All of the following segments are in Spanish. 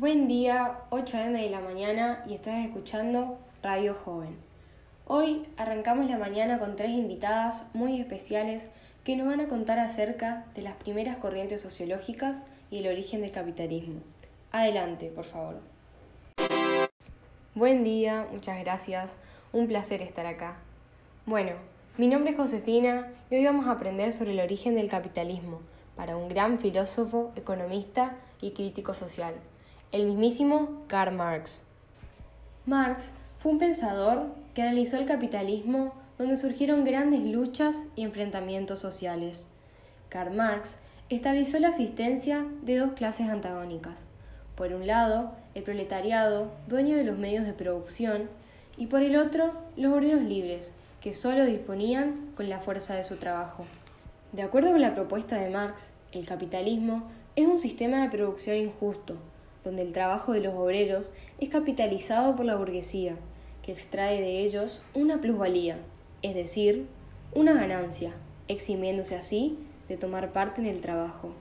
Buen día, 8 am de la mañana y estás escuchando Radio Joven. Hoy arrancamos la mañana con tres invitadas muy especiales que nos van a contar acerca de las primeras corrientes sociológicas y el origen del capitalismo. Adelante, por favor. Buen día, muchas gracias. Un placer estar acá. Bueno, mi nombre es Josefina y hoy vamos a aprender sobre el origen del capitalismo para un gran filósofo, economista y crítico social, el mismísimo Karl Marx. Marx fue un pensador que analizó el capitalismo donde surgieron grandes luchas y enfrentamientos sociales. Karl Marx estableció la existencia de dos clases antagónicas. Por un lado, el proletariado, dueño de los medios de producción, y por el otro, los obreros libres, que solo disponían con la fuerza de su trabajo. De acuerdo con la propuesta de Marx, el capitalismo es un sistema de producción injusto, donde el trabajo de los obreros es capitalizado por la burguesía, que extrae de ellos una plusvalía, es decir, una ganancia, eximiéndose así de tomar parte en el trabajo.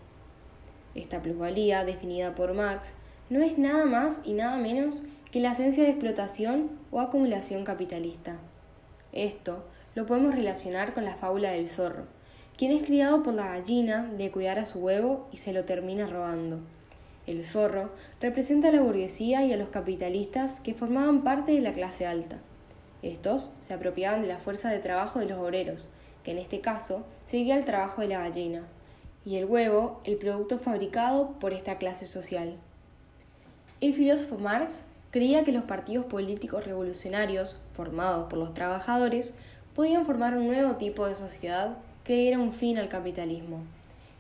Esta plusvalía, definida por Marx, no es nada más y nada menos que la esencia de explotación o acumulación capitalista. Esto lo podemos relacionar con la fábula del zorro, quien es criado por la gallina de cuidar a su huevo y se lo termina robando. El zorro representa a la burguesía y a los capitalistas que formaban parte de la clase alta. Estos se apropiaban de la fuerza de trabajo de los obreros, que en este caso seguía el trabajo de la gallina, y el huevo el producto fabricado por esta clase social. El filósofo Marx creía que los partidos políticos revolucionarios, formados por los trabajadores, podían formar un nuevo tipo de sociedad que diera un fin al capitalismo,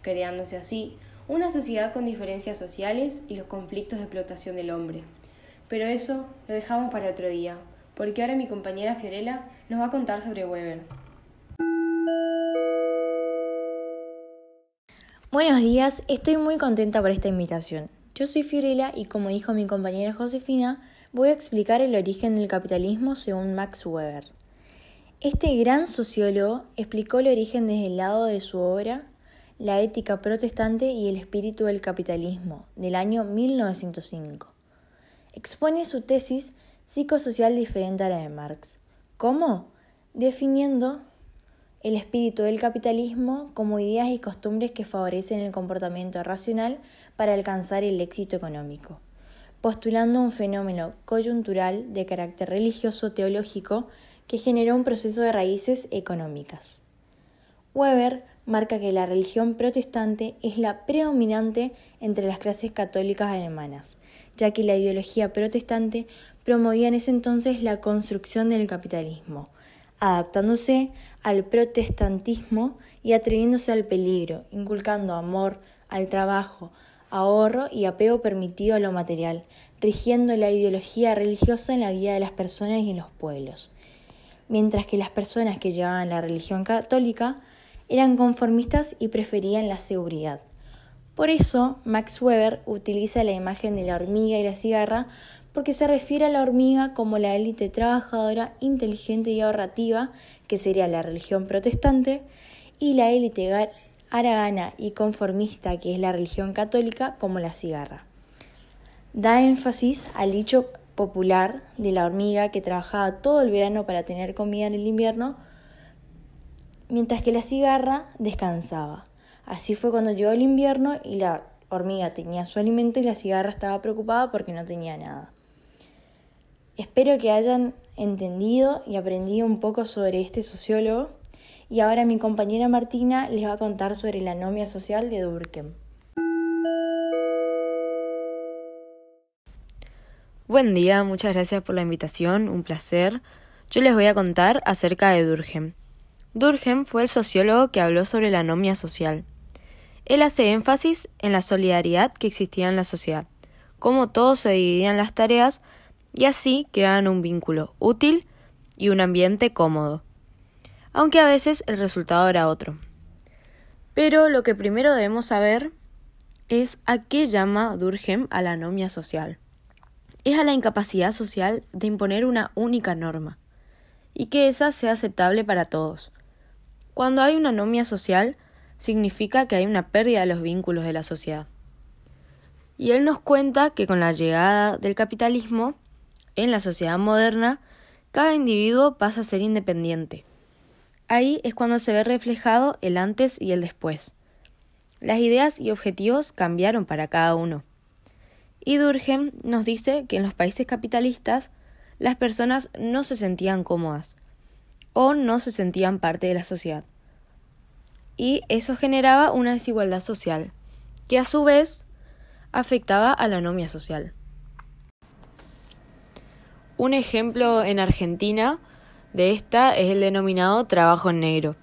creándose así una sociedad con diferencias sociales y los conflictos de explotación del hombre. Pero eso lo dejamos para otro día, porque ahora mi compañera Fiorella nos va a contar sobre Weber. Buenos días, estoy muy contenta por esta invitación. Yo soy Fiorella y como dijo mi compañera Josefina, voy a explicar el origen del capitalismo según Max Weber. Este gran sociólogo explicó el origen desde el lado de su obra La ética protestante y el espíritu del capitalismo, del año 1905. Expone su tesis psicosocial diferente a la de Marx. ¿Cómo? Definiendo el espíritu del capitalismo como ideas y costumbres que favorecen el comportamiento racional para alcanzar el éxito económico, postulando un fenómeno coyuntural de carácter religioso teológico que generó un proceso de raíces económicas. Weber marca que la religión protestante es la predominante entre las clases católicas alemanas, ya que la ideología protestante promovía en ese entonces la construcción del capitalismo, adaptándose al protestantismo y atreviéndose al peligro, inculcando amor al trabajo, ahorro y apego permitido a lo material, rigiendo la ideología religiosa en la vida de las personas y en los pueblos. Mientras que las personas que llevaban la religión católica eran conformistas y preferían la seguridad. Por eso, Max Weber utiliza la imagen de la hormiga y la cigarra porque se refiere a la hormiga como la élite trabajadora, inteligente y ahorrativa, que sería la religión protestante, y la élite aragana y conformista, que es la religión católica, como la cigarra. Da énfasis al dicho popular de la hormiga que trabajaba todo el verano para tener comida en el invierno, mientras que la cigarra descansaba. Así fue cuando llegó el invierno y la hormiga tenía su alimento y la cigarra estaba preocupada porque no tenía nada. Espero que hayan entendido y aprendido un poco sobre este sociólogo y ahora mi compañera Martina les va a contar sobre la anomia social de Durkheim. Buen día, muchas gracias por la invitación, un placer. Yo les voy a contar acerca de Durkheim. Durkheim fue el sociólogo que habló sobre la anomia social. Él hace énfasis en la solidaridad que existía en la sociedad, cómo todos se dividían las tareas y así creaban un vínculo útil y un ambiente cómodo, aunque a veces el resultado era otro. Pero lo que primero debemos saber es a qué llama Durkheim a la anomia social. Es a la incapacidad social de imponer una única norma, y que esa sea aceptable para todos. Cuando hay una anomia social, significa que hay una pérdida de los vínculos de la sociedad. Y él nos cuenta que con la llegada del capitalismo en la sociedad moderna, cada individuo pasa a ser independiente. Ahí es cuando se ve reflejado el antes y el después. Las ideas y objetivos cambiaron para cada uno. Y Durkheim nos dice que en los países capitalistas las personas no se sentían cómodas o no se sentían parte de la sociedad. Y eso generaba una desigualdad social, que a su vez afectaba a la anomia social. Un ejemplo en Argentina de esta es el denominado trabajo en negro.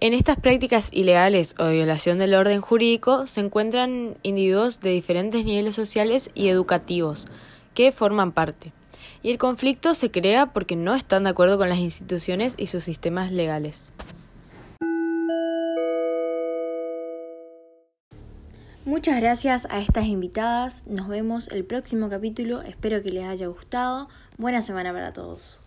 En estas prácticas ilegales o de violación del orden jurídico se encuentran individuos de diferentes niveles sociales y educativos que forman parte. Y el conflicto se crea porque no están de acuerdo con las instituciones y sus sistemas legales. Muchas gracias a estas invitadas. Nos vemos el próximo capítulo. Espero que les haya gustado. Buena semana para todos.